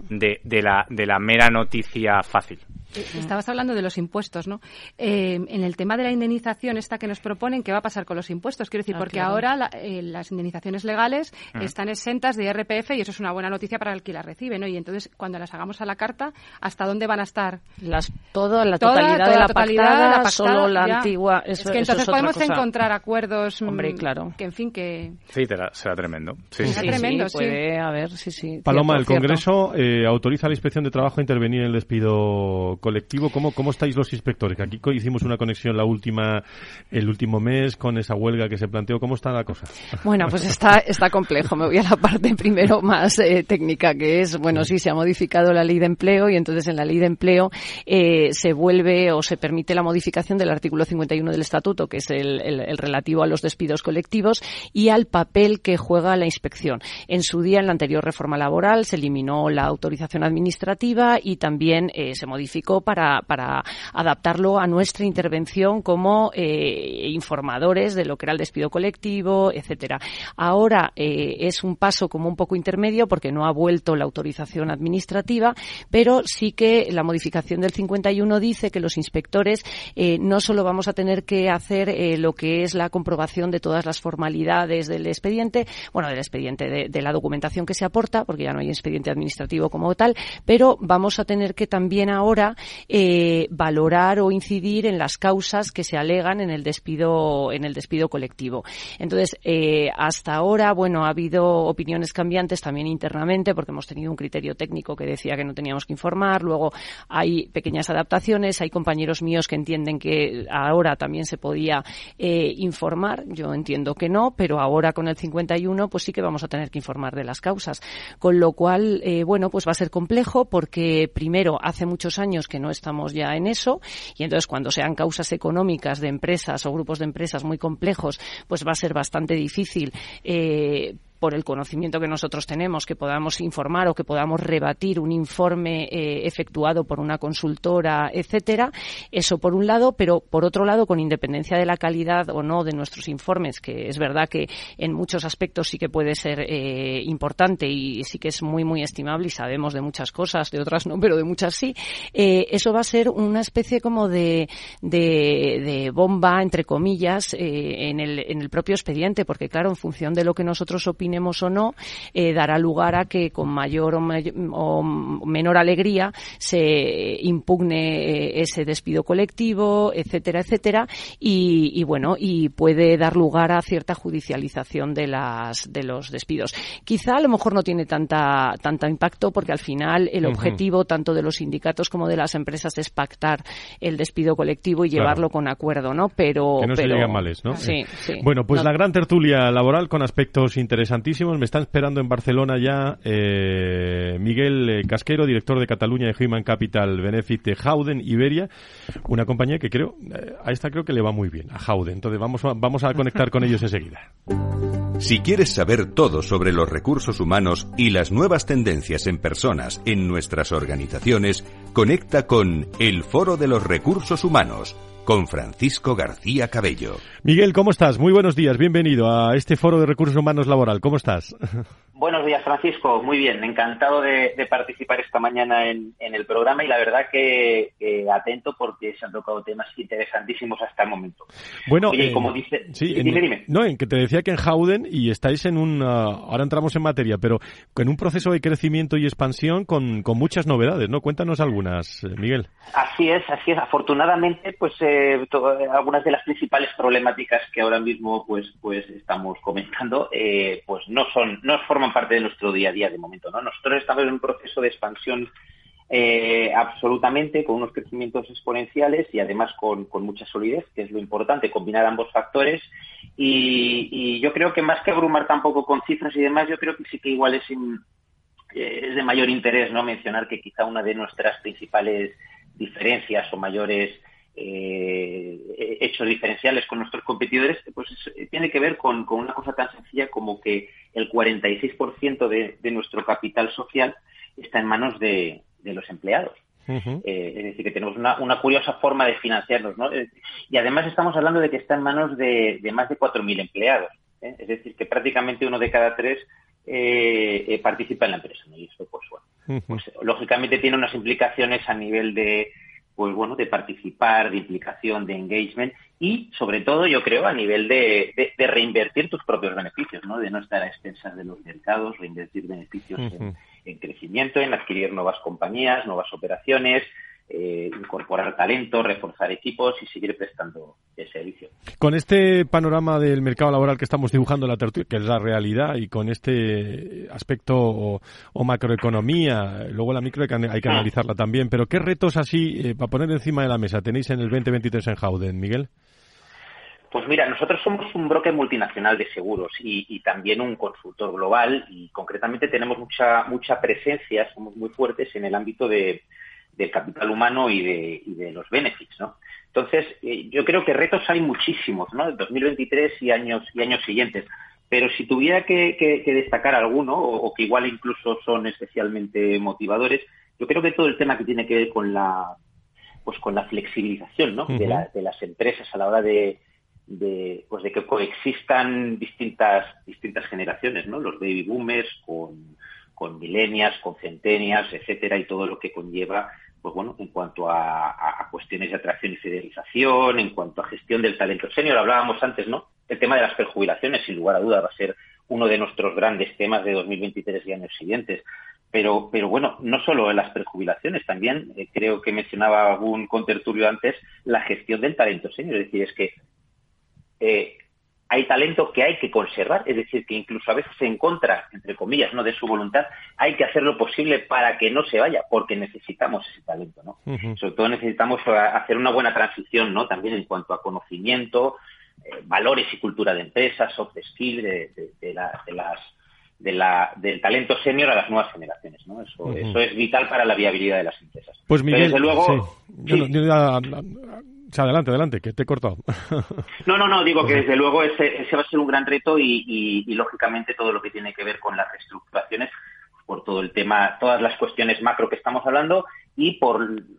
S5: de, de, la, de la mera noticia fácil.
S6: Eh, estabas hablando de los impuestos, ¿no? Eh, en el tema de la indemnización esta que nos proponen, ¿qué va a pasar con los impuestos? Quiero decir, ah, porque ahora eh, las indemnizaciones legales están exentas de IRPF y eso es una buena noticia para el que las recibe, ¿no? Y entonces, cuando las hagamos a la carta, ¿hasta dónde van a estar?
S4: Las, todo, la totalidad, de, la totalidad solo la antigua.
S6: es que entonces podemos encontrar acuerdos
S4: Hombre, claro.
S6: que, en fin, que que...
S5: Sí, será tremendo. Sí,
S6: será tremendo, sí.
S4: Puede haber, sí, sí.
S1: Paloma, el Congreso eh, autoriza a la Inspección de Trabajo a intervenir en el despido colectivo. ¿Cómo, ¿Cómo estáis los inspectores? Aquí hicimos una conexión la última, el último mes con esa huelga que se planteó. ¿Cómo está la cosa?
S4: Bueno, pues está, está complejo. Me voy a la parte primero más eh, técnica, que es, bueno, sí, se ha modificado la ley de empleo y entonces en la ley de empleo eh, se vuelve o se permite la modificación del artículo 51 del Estatuto, que es el, el, relativo a los despidos colectivos y al papel que juega la inspección. En su día, en la anterior reforma laboral, se eliminó la autorización administrativa y también eh, se modificó para, para adaptarlo a nuestra intervención como eh, informadores de lo que era el despido colectivo, etcétera. Ahora eh, es un paso como un poco intermedio porque no ha vuelto la autorización administrativa, pero sí que la modificación del 51 dice que los inspectores no solo vamos a tener que hacer lo que es la comprobación de todas las formalidades del expediente, bueno, del expediente, de, la documentación que se aporta, porque ya no hay expediente administrativo como tal, pero vamos a tener que también ahora eh, valorar o incidir en las causas que se alegan en el despido en el despido colectivo. Entonces, eh, hasta ahora, bueno, ha habido opiniones cambiantes también internamente porque hemos tenido un criterio técnico que decía que no teníamos que informar. Luego hay pequeñas adaptaciones. Hay compañeros míos que entienden que ahora también se podía eh, informar. Yo entiendo que no, pero ahora con el 51 pues sí que vamos a tener que informar de las causas. Con lo cual, eh, bueno, pues va a ser complejo porque primero hace muchos años que no estamos ya en eso y entonces cuando sean causas económicas de empresas o grupos de empresas muy complejos, pues va a ser bastante difícil eh, por el conocimiento que nosotros tenemos, que podamos informar o que podamos rebatir un informe eh, efectuado por una consultora, etcétera. Eso por un lado, pero por otro lado, con independencia de la calidad o no de nuestros informes, que es verdad que en muchos aspectos sí que puede ser eh, importante y sí que es muy, muy estimable y sabemos de muchas cosas, de otras no, pero de muchas sí. Eh, eso va a ser una especie como de, de, bomba, entre comillas, en, el, en el propio expediente, porque claro, en función de lo que nosotros opinamos, o no, eh, dará lugar a que con mayor o, menor alegría se impugne eh, ese despido colectivo, etcétera, etcétera, y, bueno, y puede dar lugar a cierta judicialización de las de los despidos. Quizá a lo mejor no tiene tanta tanta impacto porque al final el objetivo tanto de los sindicatos como de las empresas es pactar el despido colectivo y llevarlo con acuerdo, ¿no? Pero
S1: que no
S4: se
S1: lleguen males, ¿no?
S4: Sí, sí.
S1: Bueno, pues la gran tertulia laboral con aspectos interesantes me están esperando en Barcelona ya eh, Miguel eh, Casquero, director de Cataluña de Human Capital Benefit de Howden Iberia, una compañía que creo, eh, a esta creo que le va muy bien, a Howden. Entonces vamos a, vamos a conectar con ellos enseguida.
S2: Si quieres saber todo sobre los recursos humanos y las nuevas tendencias en personas en nuestras organizaciones, conecta con El Foro de los Recursos Humanos con Francisco García Cabello.
S1: Miguel, ¿cómo estás? Muy buenos días, bienvenido a este foro de recursos humanos laboral. ¿Cómo estás?
S9: Buenos días, Francisco. Muy bien, encantado de, participar esta mañana en, el programa y la verdad que atento porque se han tocado temas interesantísimos hasta el momento.
S1: Bueno,
S9: Oye, como dice,
S1: dime, dime. No, en que te decía que en Howden y estáis en un, uh, ahora entramos en materia, pero en un proceso de crecimiento y expansión con, con muchas novedades, ¿no? Cuéntanos algunas, eh, Miguel.
S9: Así es, así es. Afortunadamente, pues eh, algunas de las principales problemáticas que ahora mismo pues pues estamos comentando, eh, pues no son, no forman parte de nuestro día a día de momento. ¿no? Nosotros estamos en un proceso de expansión eh, absolutamente, con unos crecimientos exponenciales y además con, mucha solidez, que es lo importante, combinar ambos factores. Y, yo creo que más que abrumar tampoco con cifras y demás, yo creo que sí que igual es, eh, es de mayor interés no mencionar que quizá una de nuestras principales diferencias o mayores eh, hechos diferenciales con nuestros competidores, pues tiene que ver con, una cosa tan sencilla como que el 46% de, de nuestro capital social está en manos de, los empleados. Eh, es decir, que tenemos una, curiosa forma de financiarnos. ¿no? Eh, y además estamos hablando de que está en manos de, más de 4.000 empleados. Es decir, que prácticamente uno de cada tres participa en la empresa. Y esto, pues bueno, pues, lógicamente tiene unas implicaciones a nivel de, pues bueno, de participar, de implicación, de engagement y sobre todo yo creo a nivel de, reinvertir tus propios beneficios, ¿no? De no estar a expensas de los mercados, reinvertir beneficios en, crecimiento, en adquirir nuevas compañías, nuevas operaciones, eh, incorporar talento, reforzar equipos y seguir prestando el servicio.
S1: Con este panorama del mercado laboral que estamos dibujando en la tertulia, que es la realidad, y con este aspecto o, macroeconomía, luego la micro hay que, hay que, analizarla también, pero ¿qué retos así, eh, para poner encima de la mesa, tenéis en el 2023 en Howden, Miguel?
S9: Pues mira, nosotros somos un broker multinacional de seguros y, también un consultor global y concretamente tenemos mucha mucha presencia, somos muy fuertes en el ámbito de, del capital humano y de, y de los benefits, ¿no? Entonces, eh, yo creo que retos hay muchísimos, ¿no? 2023 y años y años siguientes. Pero si tuviera que, destacar alguno, o, que igual incluso son especialmente motivadores, yo creo que todo el tema que tiene que ver con la pues con la flexibilización ¿no? de, de, las empresas a la hora de, de, pues de que coexistan distintas, distintas generaciones, ¿no? Los baby boomers con, con milenias, con centenias, etcétera, y todo lo que conlleva, pues bueno, en cuanto a, cuestiones de atracción y fidelización, en cuanto a gestión del talento senior, hablábamos antes, ¿no? El tema de las prejubilaciones, sin lugar a duda, va a ser uno de nuestros grandes temas de 2023 y años siguientes. Pero, pero bueno, no solo en las prejubilaciones, también eh, creo que mencionaba algún contertulio antes la gestión del talento senior. Es decir, es que eh, hay talento que hay que conservar, es decir, que incluso a veces en contra, entre comillas, no de su voluntad, hay que hacer lo posible para que no se vaya, porque necesitamos ese talento, ¿no? Sobre todo necesitamos eh, hacer una buena transición, ¿no? También en cuanto a conocimiento, eh, valores y cultura de empresas, soft skills, de, de, las de la, del talento senior a las nuevas generaciones. ¿no? Eso, eso es vital para la viabilidad de las empresas.
S1: Pues Miguel, desde luego, adelante, adelante, que te he cortado.
S9: No, no, no, digo que desde luego ese, ese va a ser un gran reto y, lógicamente todo lo que tiene que ver con las reestructuraciones, por todo el tema, todas las cuestiones macro que estamos hablando y por,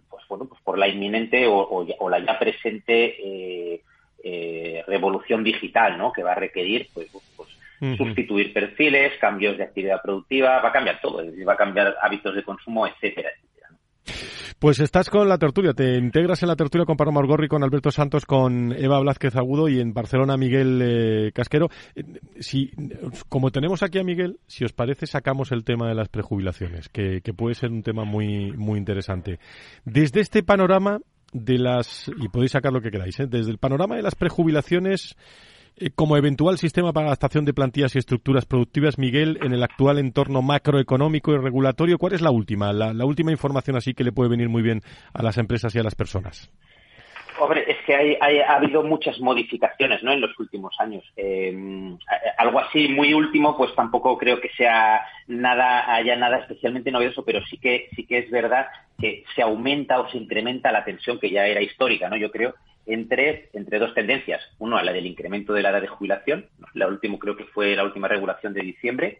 S9: pues, bueno, pues por la inminente o, la ya presente eh, eh, revolución digital, ¿no? Que va a requerir, pues, pues sustituir perfiles, cambios de actividad productiva, va a cambiar todo, va a cambiar hábitos de consumo, etcétera, etcétera.
S1: Pues estás con la tertulia, te integras en la tertulia con Paloma Orgorri, con Alberto Santos, con Eva Blázquez Agudo y en Barcelona Miguel eh, Casquero. Eh, si, como tenemos aquí a Miguel, si os parece, sacamos el tema de las prejubilaciones, que, que puede ser un tema muy, muy interesante. Desde este panorama de las, y podéis sacar lo que queráis, ¿eh? desde el panorama de las prejubilaciones, como eventual sistema para adaptación de plantillas y estructuras productivas, Miguel, en el actual entorno macroeconómico y regulatorio, ¿cuál es la última? La, última información así que le puede venir muy bien a las empresas y a las personas.
S9: Hombre, es que hay, ha habido muchas modificaciones ¿no? en los últimos años. Eh, algo así muy último, pues tampoco creo que sea nada, haya nada especialmente novedoso, pero sí que, sí que es verdad que se aumenta o se incrementa la tensión que ya era histórica, ¿no? Yo creo, entre, entre dos tendencias. Uno, la del incremento de la edad de jubilación. La última creo que fue la última regulación de diciembre.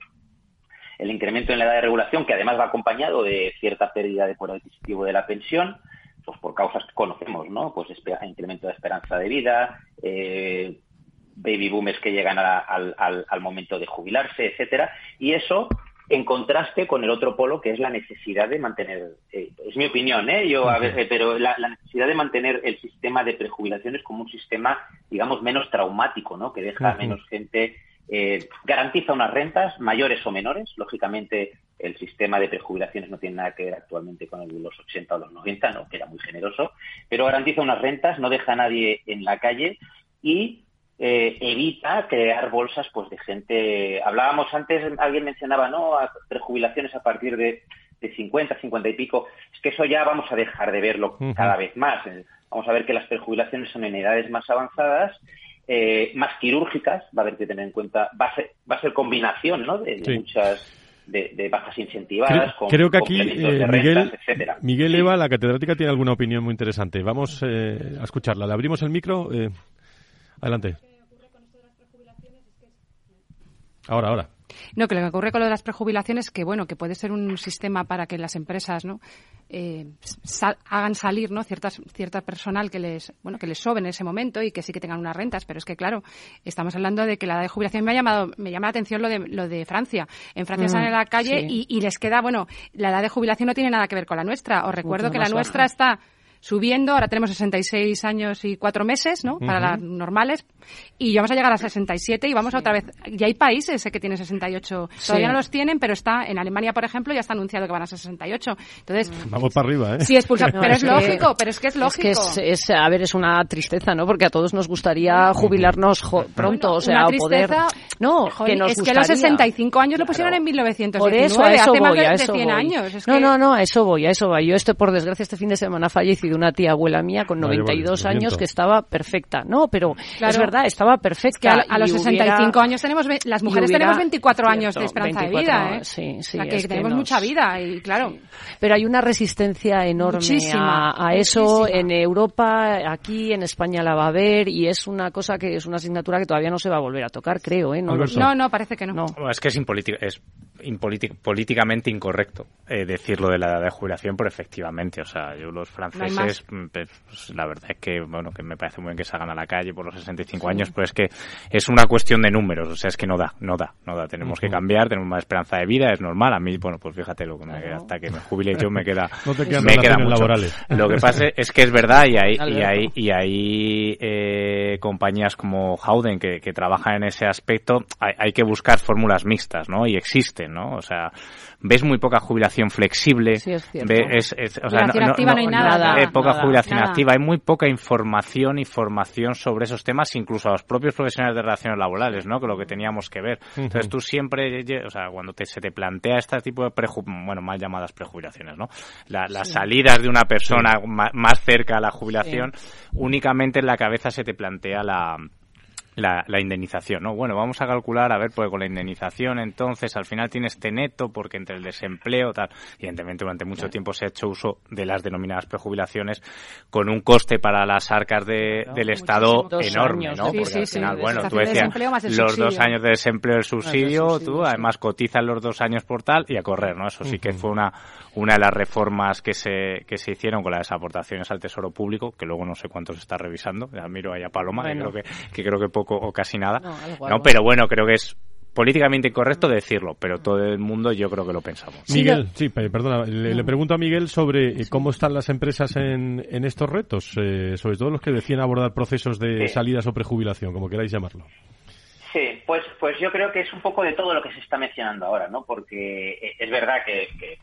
S9: El incremento en la edad de regulación, que además va acompañado de cierta pérdida de poder adquisitivo de la pensión, pues por causas que conocemos, ¿no? Pues incremento de esperanza de vida, eh, baby boomers que llegan al, al, momento de jubilarse, etcétera. Y eso en contraste con el otro polo que es la necesidad de mantener, eh, es mi opinión, ¿eh? Yo a veces, pero la, necesidad de mantener el sistema de prejubilaciones como un sistema, digamos, menos traumático, ¿no? Que deja menos gente, eh, garantiza unas rentas mayores o menores. Lógicamente, el sistema de prejubilaciones no tiene nada que ver actualmente con el de los 80 o los 90, ¿no? Que era muy generoso, pero garantiza unas rentas, no deja a nadie en la calle y eh, evita crear bolsas pues de gente. Hablábamos antes, alguien mencionaba, ¿no? A prejubilaciones a partir de, de 50, 50 y pico. Es que eso ya vamos a dejar de verlo cada vez más. Vamos a ver que las prejubilaciones son en edades más avanzadas, eh, más quirúrgicas, va a haber que tener en cuenta, va a ser, va a ser combinación, ¿no? De, muchas. De, bajas incentivadas,
S1: creo, que aquí Miguel, Miguel Eva, la catedrática, tiene alguna opinión muy interesante. Vamos a escucharla. Le abrimos el micro. adelante. Ahora, ahora.
S6: No, que lo que ocurre con lo de las prejubilaciones que, bueno, que puede ser un sistema para que las empresas, ¿no? Eh, hagan salir no ciertas cierta personal que les bueno que les sobe en ese momento y que sí que tengan unas rentas. Pero es que claro estamos hablando de que la edad de jubilación me ha llamado me llama la atención lo de lo de Francia. En Francia están en la calle y, les queda bueno la edad de jubilación no tiene nada que ver con la nuestra. Os recuerdo que la nuestra está subiendo. Ahora tenemos 66 años y cuatro meses, ¿no? Para las normales. Y vamos a llegar a 67 y vamos a otra vez. Ya hay países que tienen 68. Todavía no los tienen, pero está en Alemania, por ejemplo, ya está anunciado que van a 68. Entonces.
S1: Vamos para arriba, ¿eh?
S6: Sí, expulsa. pero es, lógico, pero es que es lógico.
S4: Es que es, a ver, es una tristeza, ¿no? Porque a todos nos gustaría jubilarnos pronto, o sea, poder.
S6: No, que nos es que los 65 años lo pusieron en 1919,
S4: por eso, a eso
S6: hace
S4: voy,
S6: más
S4: de,
S6: 100 años.
S4: no, no, no, a eso voy, a eso voy. Yo estoy, por desgracia, este fin de semana ha fallecido una tía abuela mía con 92 años que estaba perfecta. No, pero es verdad, estaba perfecta.
S6: Que a, los 65 años tenemos, las mujeres tenemos 24 años de esperanza de vida, ¿eh?
S4: Sí, sí.
S6: O sea, que tenemos mucha vida y claro.
S4: Pero hay una resistencia enorme a, a, eso en Europa, aquí en España la va a haber y es una cosa que es una asignatura que todavía no se va a volver a tocar, creo, ¿eh?
S6: No, no, no, parece que no.
S5: no. Es que es, es políticamente incorrecto eh, decirlo de la edad de jubilación, pero efectivamente, o sea, yo los franceses, mm, pues, pues, la verdad es que, bueno, que me parece muy bien que salgan a la calle por los 65 años, pero es que es una cuestión de números, o sea, es que no da, no da, no da. Tenemos que cambiar, tenemos más esperanza de vida, es normal. A mí, bueno, pues fíjate, lo que me queda, hasta que me jubile yo me queda,
S1: no te
S5: me queda mucho.
S1: laborales.
S5: Lo que pasa es que es verdad y hay, y hay, y hay eh, compañías como Howden que, que trabajan en ese aspecto, hay, hay que buscar fórmulas mixtas, ¿no? Y existen, ¿no? O sea, ves muy poca jubilación flexible.
S4: Sí, es cierto.
S5: Ves, es, o sea,
S6: activa no, hay nada.
S5: Eh, poca
S6: nada,
S5: jubilación
S6: nada.
S5: activa. Hay muy poca información y formación sobre esos temas, incluso a los propios profesionales de relaciones laborales, ¿no? Que lo que teníamos que ver. Entonces tú siempre, o sea, cuando te, se te plantea este tipo de, preju bueno, mal llamadas prejubilaciones, ¿no? La, las
S4: Sí.
S5: salidas de una persona más cerca a la jubilación, únicamente en la cabeza se te plantea la la, la indemnización, ¿no? Bueno, vamos a calcular, a ver, pues con la indemnización, entonces, al final tienes este neto, porque entre el desempleo, tal, evidentemente durante mucho tiempo se ha hecho uso de las denominadas prejubilaciones con un coste para las arcas de, del Estado enorme,
S4: años,
S5: ¿no?
S4: sí,
S5: Porque
S6: sí,
S5: al final, bueno, tú decías, los dos años de desempleo el subsidio,
S4: subsidio,
S5: tú además cotizas los dos años por tal y a correr, ¿no? Eso sí que fue una, una de las reformas que se, que se hicieron con las aportaciones al Tesoro Público, que luego no sé cuánto se está revisando, ya miro ahí a Paloma,
S4: Bueno.
S5: que creo que, que creo que poco o casi nada.
S4: No, algo,
S5: No,
S4: algo.
S5: pero bueno, creo que es políticamente incorrecto decirlo, pero todo el mundo yo creo que lo pensamos.
S1: Miguel, sí, pe- perdona, le, le pregunto a Miguel sobre eh, cómo están las empresas en, en estos retos, eh, sobre todo los que decían abordar procesos de
S9: Sí.
S1: salidas o prejubilación, como queráis llamarlo.
S9: Sí, pues, pues yo creo que es un poco de todo lo que se está mencionando ahora, ¿no? Porque eh, es verdad que, que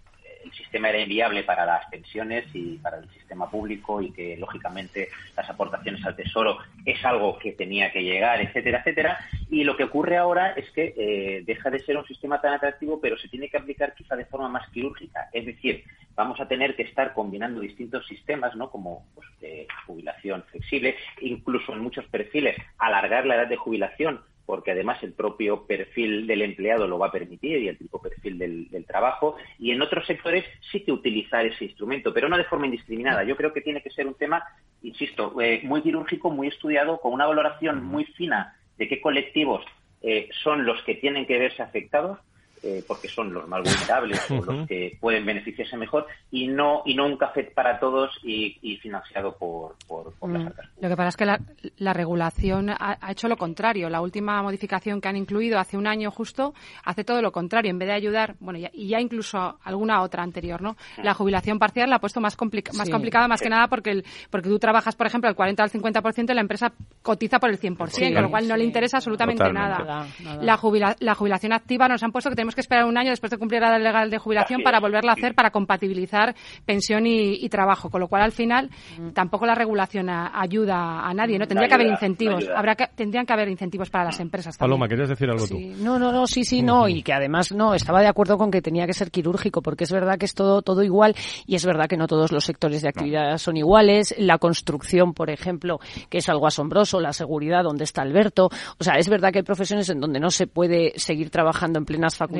S9: el sistema era inviable para las pensiones y para el sistema público y que, lógicamente, las aportaciones al Tesoro es algo que tenía que llegar, etcétera, etcétera. Y lo que ocurre ahora es que eh, deja de ser un sistema tan atractivo, pero se tiene que aplicar quizá de forma más quirúrgica. Es decir, vamos a tener que estar combinando distintos sistemas, ¿no? Como pues, de jubilación flexible, incluso en muchos perfiles alargar la edad de jubilación porque además el propio perfil del empleado lo va a permitir y el tipo perfil del, trabajo. Y en otros sectores sí que utilizar ese instrumento, pero no de forma indiscriminada. Yo creo que tiene que ser un tema, insisto, eh, muy quirúrgico, muy estudiado, con una valoración muy fina de qué colectivos eh, son los que tienen que verse afectados eh, porque son los más vulnerables o los que pueden beneficiarse mejor y no y no un café para todos y, y financiado por, por, por las
S6: Mm.
S9: arcas
S6: Lo que pasa es que la, la regulación ha, ha hecho lo contrario. La última modificación que han incluido hace un año justo hace todo lo contrario. En vez de ayudar, bueno, ya- y ya incluso alguna otra anterior, ¿no? La jubilación parcial la ha puesto más, complica- más
S4: Sí.
S6: complicada, más que nada porque el, porque tú trabajas, por ejemplo, el 40 al 50% y la empresa cotiza por el 100%,
S4: Sí,
S6: con lo cual no
S4: sí.
S6: le interesa absolutamente
S5: Totalmente.
S6: nada.
S4: Nada, nada.
S6: La, jubila- la jubilación activa nos han puesto que tenemos que esperar un año después de cumplir la edad legal de jubilación
S9: Así
S6: para
S9: es.
S6: volverla a hacer, para compatibilizar pensión y, y trabajo, con lo cual al final tampoco la regulación a- ayuda a nadie, ¿no? Tendría
S9: No
S6: que haber
S9: no
S6: incentivos, habrá que, tendrían que haber incentivos para las empresas también.
S1: Paloma, ¿querías decir algo tú?
S4: Sí, no, no, no, sí, sí, no, y que además no, estaba de acuerdo con que tenía que ser quirúrgico, porque es verdad que es todo, todo igual, y es verdad que no todos los sectores de actividad son iguales, la construcción, por ejemplo, que es algo asombroso, la seguridad, donde está Alberto, o sea, es verdad que hay profesiones en donde no se puede seguir trabajando en plenas
S6: Tendrían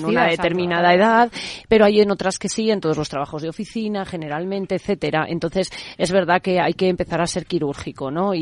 S4: con una
S6: exacto.
S4: determinada edad, pero hay en otras que sí, en todos los trabajos de oficina, generalmente, etcétera, entonces es verdad que hay que empezar a ser quirúrgico, ¿no? Y,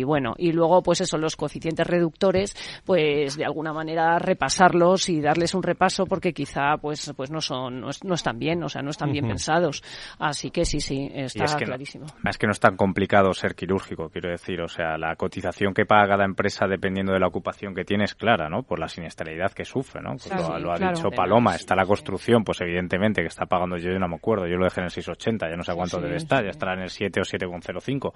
S4: y bueno, y luego, pues eso, los coeficientes reductores, pues de alguna manera repasarlos y darles un repaso porque quizá pues pues no son no, es- no están bien, o sea, no están bien pensados. Así que sí, sí, está
S5: Y es que no-
S4: clarísimo.
S5: Es que no es tan complicado ser quirúrgico, quiero decir. O sea, la cotización que paga cada empresa dependiendo de la ocupación que tiene es clara, ¿no? Por la siniestralidad que sufre. Sufre, ¿no? Pues lo, ha dicho Paloma, está la construcción, pues evidentemente que está pagando, yo no me acuerdo, yo lo dejé en el 680, ya no sé cuánto debe estar, ya estará en el 7 o 7,05.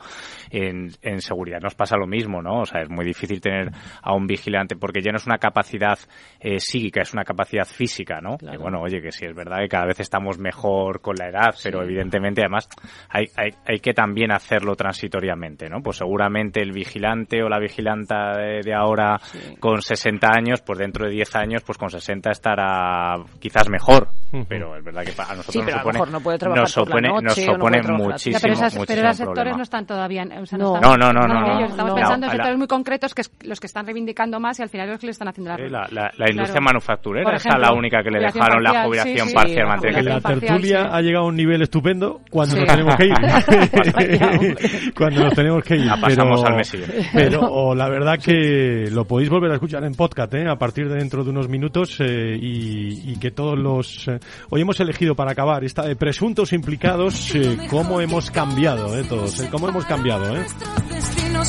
S5: En, en seguridad nos pasa lo mismo, ¿no? O sea, es muy difícil tener a un vigilante porque ya no es una capacidad eh, psíquica, es una capacidad física, ¿no? Y bueno, oye, que sí es verdad que cada vez estamos mejor con la edad, pero evidentemente además hay, hay, hay que también hacerlo transitoriamente, ¿no? Pues seguramente el vigilante o la vigilanta de, ahora con 60 años, pues dentro de 10 años, pues con 60 estará quizás mejor, pero es verdad que a nosotros nos supone, no puede nos supone, nos supone muchísimo,
S6: pero,
S5: esas,
S6: pero esos sectores no están todavía, o sea,
S5: no, no, no, no, no,
S6: estamos pensando en sectores muy concretos que es los que están reivindicando más y al final los que le están haciendo
S5: la, la, la, industria manufacturera esa es la única que le dejaron la jubilación parcial.
S1: la tertulia ha llegado a un nivel estupendo cuando nos tenemos que ir. cuando nos tenemos que ir.
S5: pasamos
S1: pero,
S5: al mes
S1: Pero o la verdad que lo podéis volver a escuchar en podcast ¿eh? a partir de dentro de unos minutos eh, y, y, que todos los... Eh, hoy hemos elegido para acabar esta de presuntos implicados eh, cómo hemos cambiado, ¿eh? todos, ¿eh? cómo hemos cambiado. ¿eh?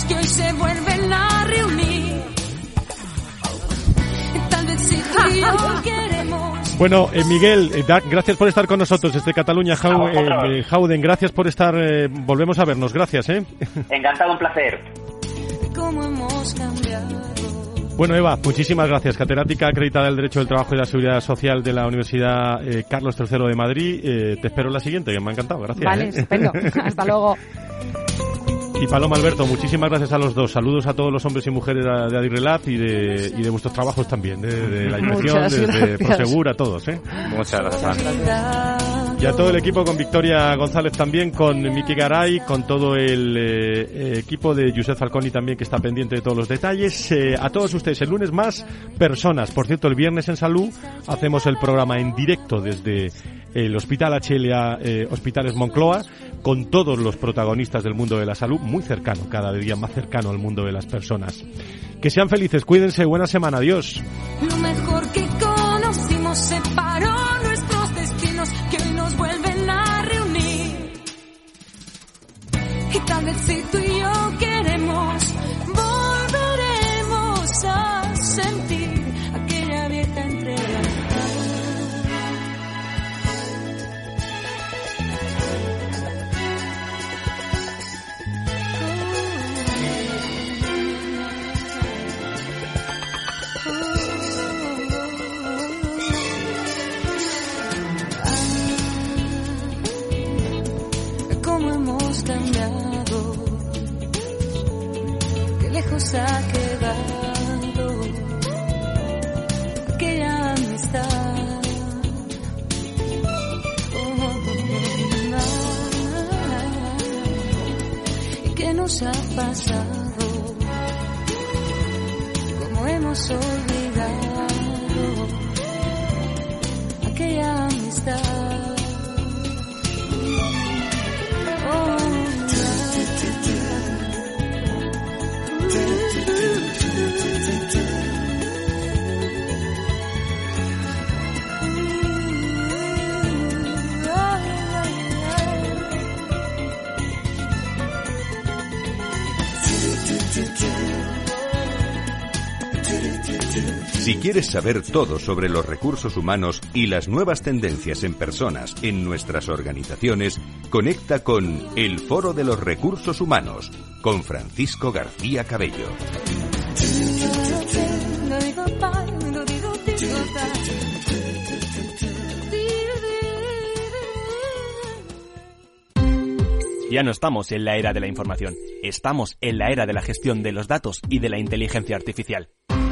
S1: que hoy se vuelven a reunir. Tal vez si tú y yo queremos. Bueno, eh, Miguel, eh, gracias por estar con nosotros desde Cataluña, eh, Jauden, gracias por estar, eh, volvemos a vernos, gracias. ¿eh?
S9: Encantado, un placer. ¿Cómo
S1: hemos cambiado? Bueno, Eva, muchísimas gracias. Catedrática acreditada del Derecho del Trabajo y la Seguridad Social de la Universidad eh, Carlos III de Madrid. Eh, te espero en la siguiente, que me ha encantado. Gracias.
S6: Vale,
S1: ¿eh?
S6: estupendo. Hasta luego.
S1: Y Paloma Alberto, muchísimas gracias a los dos. Saludos a todos los hombres y mujeres de Adirrelat y de, y de vuestros trabajos también, de, la inspección, desde Prosegur, a todos. ¿eh?
S5: Muchas gracias.
S1: Y a todo el equipo, con Victoria González también, con Miki Garay, con todo el eh, equipo de Josep Falconi también que está pendiente de todos los detalles. Eh, a todos ustedes, el lunes más personas. Por cierto, el viernes en Salud hacemos el programa en directo desde el Hospital HLA eh, Hospitales Moncloa con todos los protagonistas del mundo de la salud, muy cercano, cada día más cercano al mundo de las personas. Que sean felices, cuídense, buena semana, adiós. Ha quedado aquella amistad. ¿Y qué nos ha pasado? ¿Cómo hemos olvidado aquella amistad?
S2: Si quieres saber todo sobre los recursos humanos y las nuevas tendencias en personas en nuestras organizaciones, conecta con El Foro de los Recursos Humanos con Francisco García Cabello.
S10: Ya no estamos en la era de la información, estamos en la era de la gestión de los datos y de la inteligencia artificial.